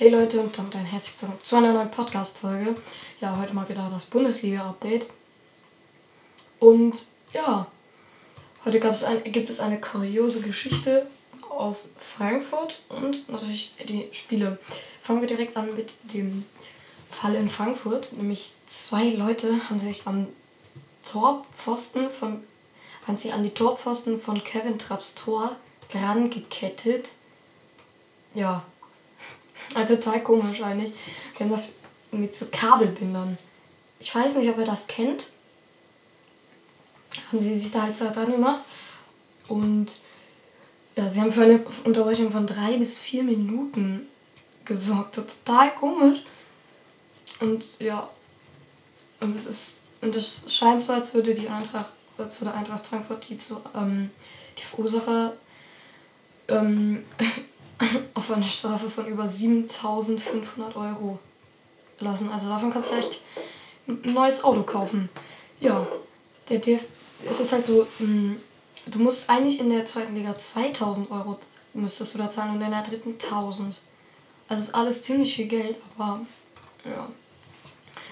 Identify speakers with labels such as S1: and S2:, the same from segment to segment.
S1: Hey Leute und damit ein herzlich willkommen zu einer neuen Podcast-Folge. Ja, heute mal wieder das Bundesliga-Update. Und ja, heute ein, gibt es eine kuriose Geschichte aus Frankfurt und natürlich die Spiele. Fangen wir direkt an mit dem Fall in Frankfurt. Nämlich zwei Leute haben sich am Torpfosten von, haben sich an die Torpfosten von Kevin Trapps Tor dran gekettet. Ja, also total komisch eigentlich. Die haben da mit so Kabelbindern. Ich weiß nicht, ob ihr das kennt. Haben sie sich da halt dran gemacht. Und ja, sie haben für eine Unterbrechung von drei bis vier Minuten gesorgt. Total komisch. Und ja. Und es ist. Und es scheint so, als würde die Eintracht, als würde Eintracht Frankfurt die zu ähm, die Verursacher ähm, auf eine Strafe von über 7500 Euro lassen. Also davon kannst du echt ein neues Auto kaufen. Ja, der DF es ist halt so, mh, hm, du musst eigentlich in der zweiten Liga 2000 Euro müsstest du da zahlen und in der dritten 1000. Also ist alles ziemlich viel Geld, aber ja.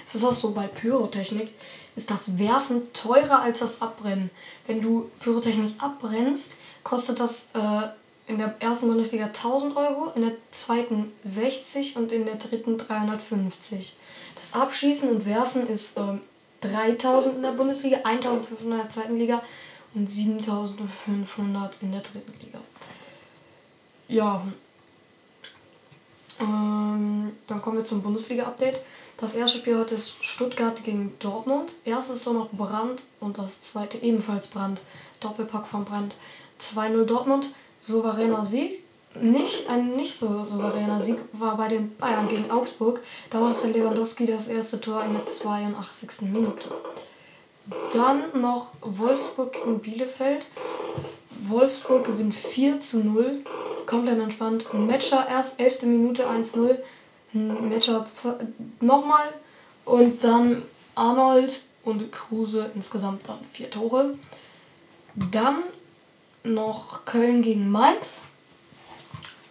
S1: Es ist auch so, bei Pyrotechnik ist das Werfen teurer als das Abbrennen. Wenn du Pyrotechnik abbrennst, kostet das äh, in der ersten Bundesliga 1000 Euro, in der zweiten 60 und in der dritten 350. Das Abschießen und Werfen ist ähm, 3000 in der Bundesliga, 1500 in der zweiten Liga und 7500 in der dritten Liga. Ja. Ähm, dann kommen wir zum Bundesliga-Update. Das erste Spiel heute ist Stuttgart gegen Dortmund. Erstes Tor noch Brand und das zweite ebenfalls Brand. Doppelpack von Brand. 2-0 Dortmund souveräner Sieg. Nicht ein nicht so souveräner Sieg war bei den Bayern gegen Augsburg. Da machte Lewandowski das erste Tor in der 82. Minute. Dann noch Wolfsburg gegen Bielefeld. Wolfsburg gewinnt 4 zu 0. Komplett entspannt. Matcher erst 11. Minute 1-0. Matcher nochmal. Und dann Arnold und Kruse insgesamt dann vier Tore. Dann noch Köln gegen Mainz.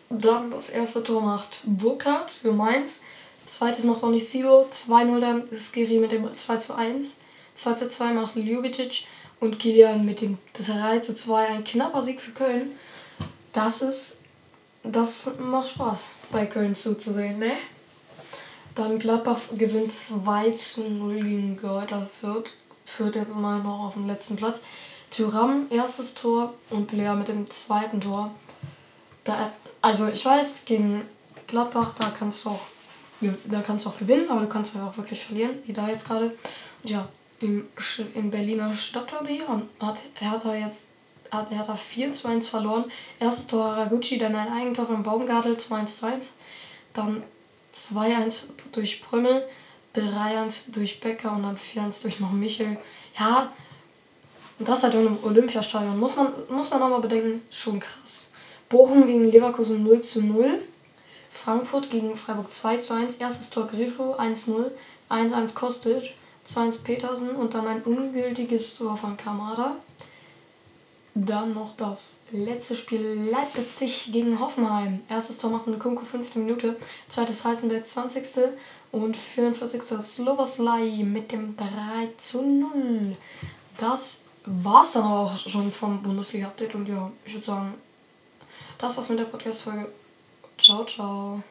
S1: Dann das erste Tor macht Burkhardt für Mainz. Zweites macht auch nicht Sibo. 2-0 dann ist Giri mit dem 2 zu 1. 2 zu 2 macht Ljubicic und Kilian mit dem 3 zu 2. Ein knapper Sieg für Köln. Das ist. Das macht Spaß, bei Köln zuzusehen, ne? Dann Gladbach gewinnt 2 zu 0 gegen Greuther Fürth. Führt jetzt mal noch auf den letzten Platz. Tyram erstes Tor und Blair mit dem zweiten Tor. Da, also ich weiß, gegen Gladbach, da kannst du auch, da kannst du auch gewinnen, aber du kannst halt auch wirklich verlieren, wie da jetzt gerade. Und ja, im, im Berliner Stadtderby hat Hertha jetzt hat Hertha 4 zu 1 verloren. Erstes Tor Haraguchi, dann ein Eigentor von Baumgartel 2 1 zu 1. Dann 2-1 durch Prömmel, 3-1 durch Becker und dann 4-1 durch noch Michel. Ja, und das halt in einem Olympiastadion. Muss man, muss man auch mal bedenken, schon krass. Bochum gegen Leverkusen 0 zu 0. Frankfurt gegen Freiburg 2 zu 1. Erstes Tor Grifo 1-0. 1-1 Kostic. 2-1 Petersen und dann ein ungültiges Tor von Kamada. Dann noch das letzte Spiel Leipzig gegen Hoffenheim. Erstes Tor macht Nkunku 5. Minute, zweites Heisenberg 20. und 44. Sloboslai mit dem 3 zu 0. Das war es dann aber auch schon vom Bundesliga-Update. Und ja, ich würde sagen, das war's mit der Podcast-Folge. Ciao, ciao.